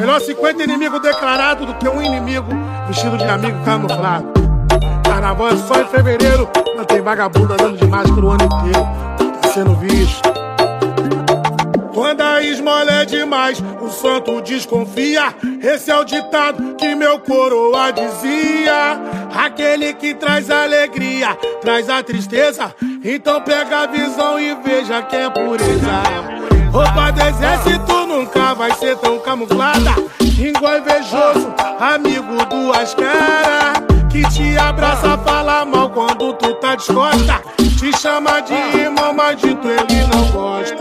Melhor 50 inimigos declarados do que um inimigo vestido de amigo camuflado. Carnaval é só em fevereiro, não tem vagabundo andando de máscara o ano inteiro. Tá sendo visto. Quando a esmola é demais, o santo desconfia. Esse é o ditado que meu coroa dizia. Aquele que traz alegria, traz a tristeza. Então pega a visão e veja que é pureza. Roupa do exército nunca vai ser tão camuflada. Igual invejoso, amigo duas caras. Que te abraça, fala mal quando tu tá descosta. Te chama de irmão, mas dito ele não gosta.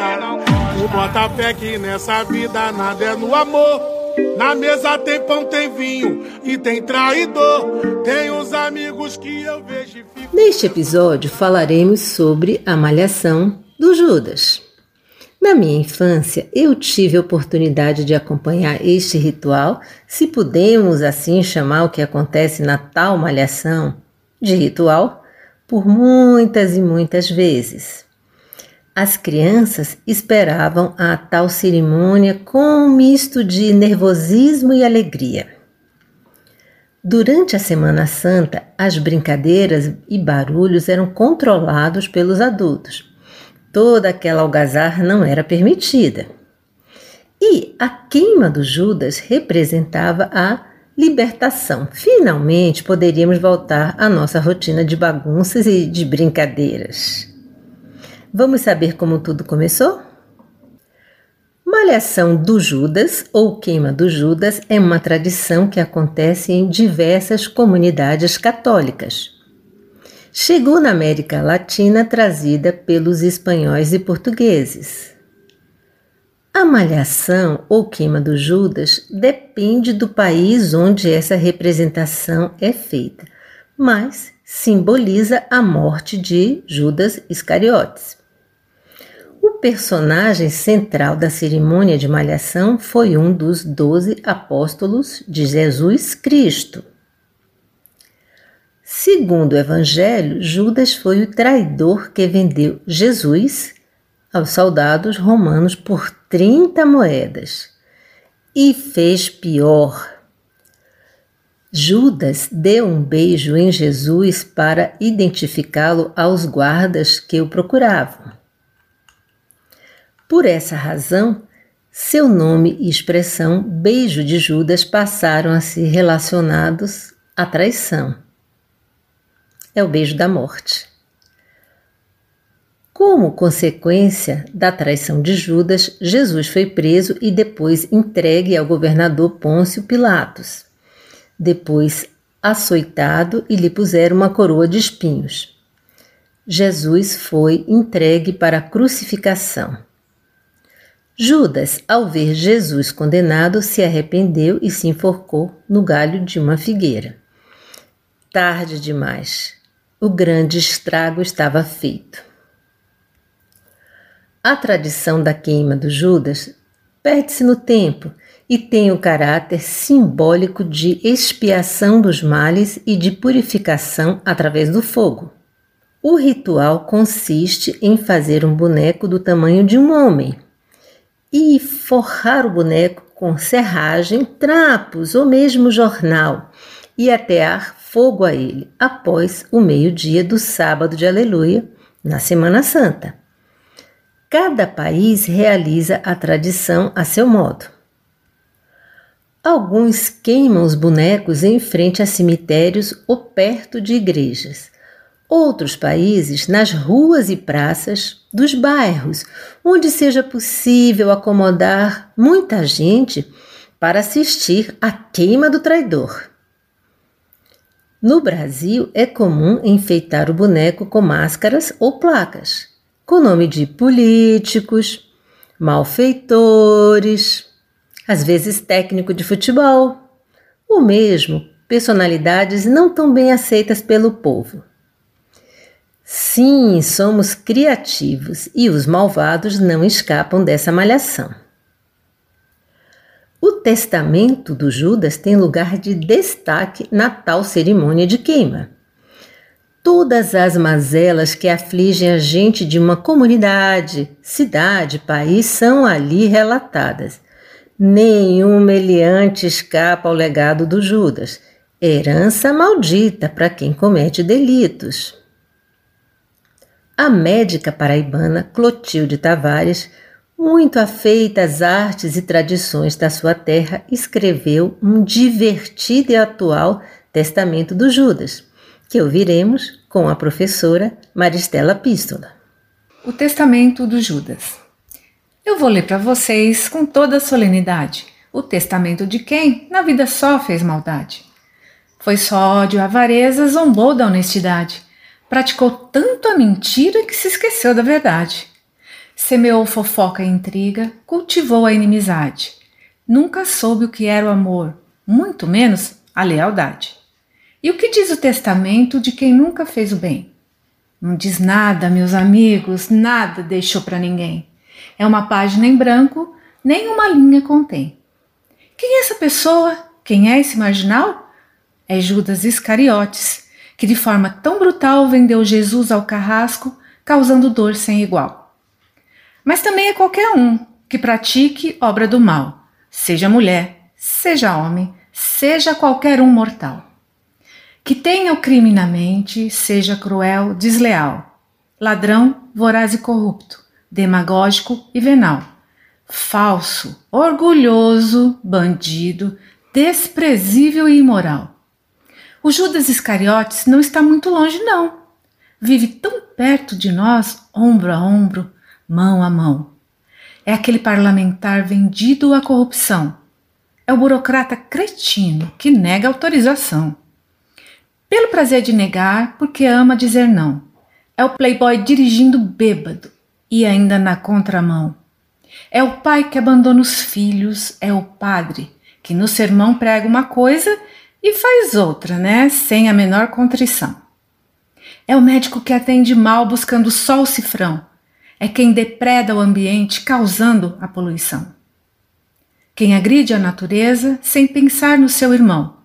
Tu bota fé que nessa vida nada é no amor. Na mesa tem pão, tem vinho e tem traidor. Tem uns amigos que eu vejo e. Neste episódio falaremos sobre a malhação do Judas. Na minha infância, eu tive a oportunidade de acompanhar este ritual, se podemos assim chamar o que acontece na tal malhação de ritual, por muitas e muitas vezes. As crianças esperavam a tal cerimônia com um misto de nervosismo e alegria. Durante a Semana Santa, as brincadeiras e barulhos eram controlados pelos adultos. Toda aquela algazarra não era permitida. E a queima do Judas representava a libertação. Finalmente poderíamos voltar à nossa rotina de bagunças e de brincadeiras. Vamos saber como tudo começou? Malhação do Judas ou queima do Judas é uma tradição que acontece em diversas comunidades católicas. Chegou na América Latina trazida pelos espanhóis e portugueses. A malhação ou queima do Judas depende do país onde essa representação é feita, mas simboliza a morte de Judas Iscariotes. O personagem central da cerimônia de malhação foi um dos doze apóstolos de Jesus Cristo. Segundo o Evangelho, Judas foi o traidor que vendeu Jesus aos soldados romanos por 30 moedas. E fez pior. Judas deu um beijo em Jesus para identificá-lo aos guardas que o procuravam. Por essa razão, seu nome e expressão beijo de Judas passaram a ser relacionados à traição. É o beijo da morte. Como consequência da traição de Judas, Jesus foi preso e depois entregue ao governador Pôncio Pilatos. Depois açoitado e lhe puseram uma coroa de espinhos. Jesus foi entregue para a crucificação. Judas, ao ver Jesus condenado, se arrependeu e se enforcou no galho de uma figueira. Tarde demais. O grande estrago estava feito. A tradição da queima do Judas perde-se no tempo e tem o caráter simbólico de expiação dos males e de purificação através do fogo. O ritual consiste em fazer um boneco do tamanho de um homem e forrar o boneco com serragem, trapos ou mesmo jornal e atear fogo a ele após o meio-dia do sábado de Aleluia, na Semana Santa. Cada país realiza a tradição a seu modo. Alguns queimam os bonecos em frente a cemitérios ou perto de igrejas outros países nas ruas e praças dos bairros, onde seja possível acomodar muita gente para assistir à queima do traidor. No Brasil, é comum enfeitar o boneco com máscaras ou placas, com nome de políticos, malfeitores, às vezes técnico de futebol ou mesmo personalidades não tão bem aceitas pelo povo. Sim, somos criativos e os malvados não escapam dessa malhação. O testamento do Judas tem lugar de destaque na tal cerimônia de queima. Todas as mazelas que afligem a gente de uma comunidade, cidade, país são ali relatadas. Nenhum meliante escapa ao legado do Judas, herança maldita para quem comete delitos. A médica paraibana Clotilde Tavares, muito afeita às artes e tradições da sua terra, escreveu um divertido e atual Testamento do Judas, que ouviremos com a professora Maristela Pístola. O Testamento do Judas. Eu vou ler para vocês com toda solenidade o testamento de quem na vida só fez maldade. Foi só ódio, avareza, zombou da honestidade Praticou tanto a mentira que se esqueceu da verdade. Semeou fofoca e intriga, cultivou a inimizade. Nunca soube o que era o amor, muito menos a lealdade. E o que diz o testamento de quem nunca fez o bem? Não diz nada, meus amigos, nada deixou para ninguém. É uma página em branco, nem uma linha contém. Quem é essa pessoa? Quem é esse marginal? É Judas Iscariotes que de forma tão brutal vendeu Jesus ao carrasco, causando dor sem igual. Mas também é qualquer um que pratique obra do mal, seja mulher, seja homem, seja qualquer um mortal. Que tenha o crime na mente, seja cruel, desleal, ladrão, voraz e corrupto, demagógico e venal, falso, orgulhoso, bandido, desprezível e imoral o Judas Iscariotes não está muito longe, não. Vive tão perto de nós, ombro a ombro, mão a mão. É aquele parlamentar vendido à corrupção. É o burocrata cretino que nega autorização. Pelo prazer de negar, porque ama dizer não. É o playboy dirigindo bêbado e ainda na contramão. É o pai que abandona os filhos, é o padre que no sermão prega uma coisa e faz outra, né? Sem a menor contrição. É o médico que atende mal buscando só o cifrão. É quem depreda o ambiente causando a poluição. Quem agride a natureza sem pensar no seu irmão.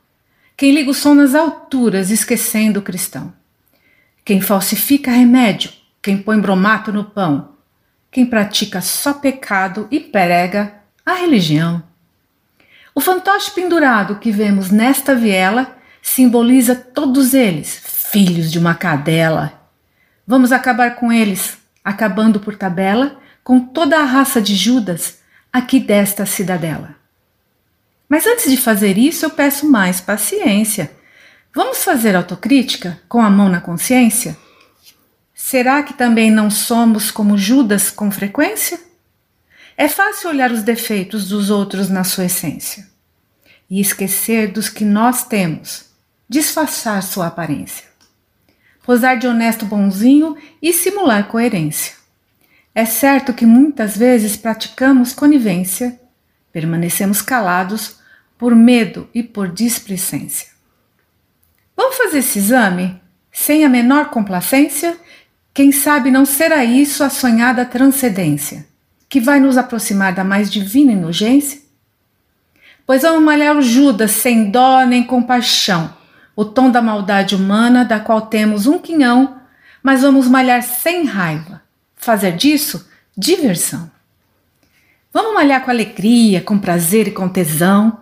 Quem liga o som nas alturas esquecendo o cristão. Quem falsifica remédio, quem põe bromato no pão. Quem pratica só pecado e prega a religião. O fantoche pendurado que vemos nesta viela simboliza todos eles, filhos de uma cadela. Vamos acabar com eles, acabando por tabela com toda a raça de Judas aqui desta cidadela. Mas antes de fazer isso, eu peço mais paciência. Vamos fazer autocrítica com a mão na consciência? Será que também não somos como Judas com frequência? É fácil olhar os defeitos dos outros na sua essência e esquecer dos que nós temos, disfarçar sua aparência, posar de honesto bonzinho e simular coerência. É certo que muitas vezes praticamos conivência, permanecemos calados por medo e por displicência. Vamos fazer esse exame sem a menor complacência? Quem sabe não será isso a sonhada transcendência? que vai nos aproximar da mais divina inocência? Pois vamos malhar o Judas sem dó nem compaixão, o tom da maldade humana da qual temos um quinhão, mas vamos malhar sem raiva, fazer disso diversão. Vamos malhar com alegria, com prazer e com tesão.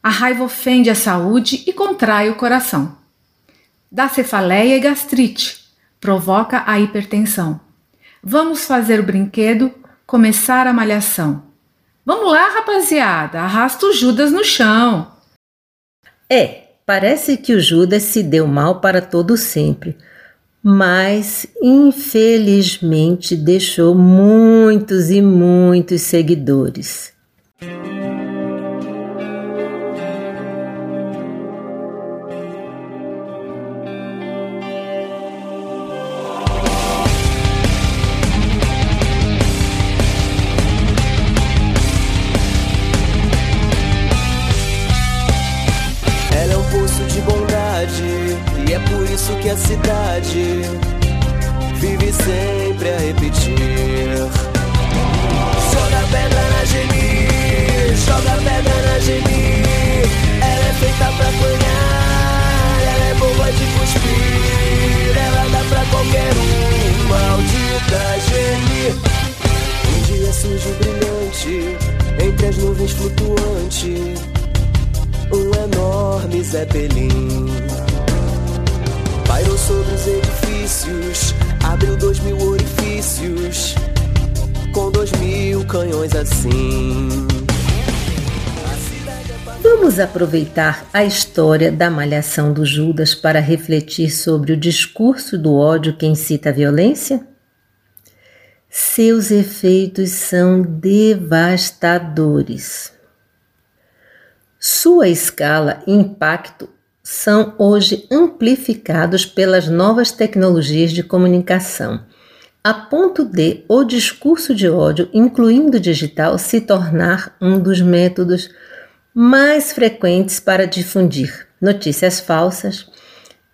A raiva ofende a saúde e contrai o coração. Dá cefaleia e gastrite, provoca a hipertensão. Vamos fazer o brinquedo começar a malhação. Vamos lá, rapaziada, arrasta o Judas no chão. É, parece que o Judas se deu mal para todo sempre, mas infelizmente deixou muitos e muitos seguidores. Canhões assim. Vamos aproveitar a história da malhação do Judas para refletir sobre o discurso do ódio que incita a violência? Seus efeitos são devastadores. Sua escala e impacto são hoje amplificados pelas novas tecnologias de comunicação, a ponto de o discurso de ódio, incluindo o digital, se tornar um dos métodos mais frequentes para difundir notícias falsas,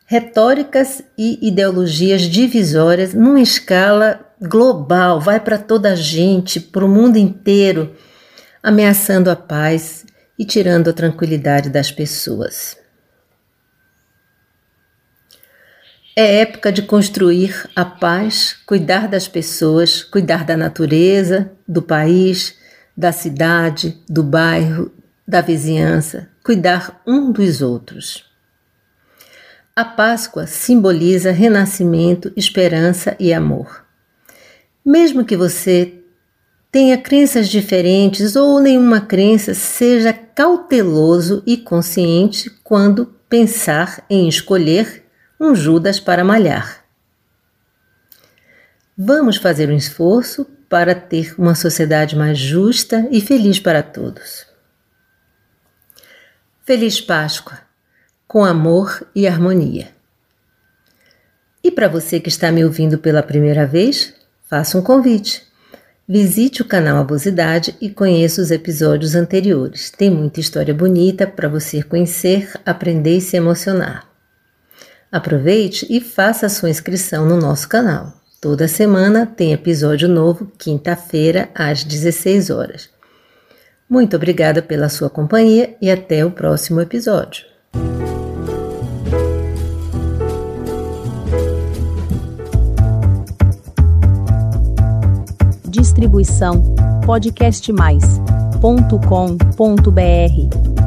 retóricas e ideologias divisórias numa escala global, vai para toda a gente, para o mundo inteiro, ameaçando a paz e tirando a tranquilidade das pessoas. É época de construir a paz, cuidar das pessoas, cuidar da natureza, do país, da cidade, do bairro, da vizinhança, cuidar um dos outros. A Páscoa simboliza renascimento, esperança e amor. Mesmo que você tenha crenças diferentes ou nenhuma crença, seja cauteloso e consciente quando pensar em escolher um Judas para malhar. Vamos fazer um esforço para ter uma sociedade mais justa e feliz para todos. Feliz Páscoa, com amor e harmonia. E para você que está me ouvindo pela primeira vez, faça um convite. Visite o canal Abosidade e conheça os episódios anteriores. Tem muita história bonita para você conhecer, aprender e se emocionar. Aproveite e faça a sua inscrição no nosso canal. Toda semana tem episódio novo, quinta-feira, às 16 horas. Muito obrigada pela sua companhia e até o próximo episódio. Distribuição podcastmais.com.br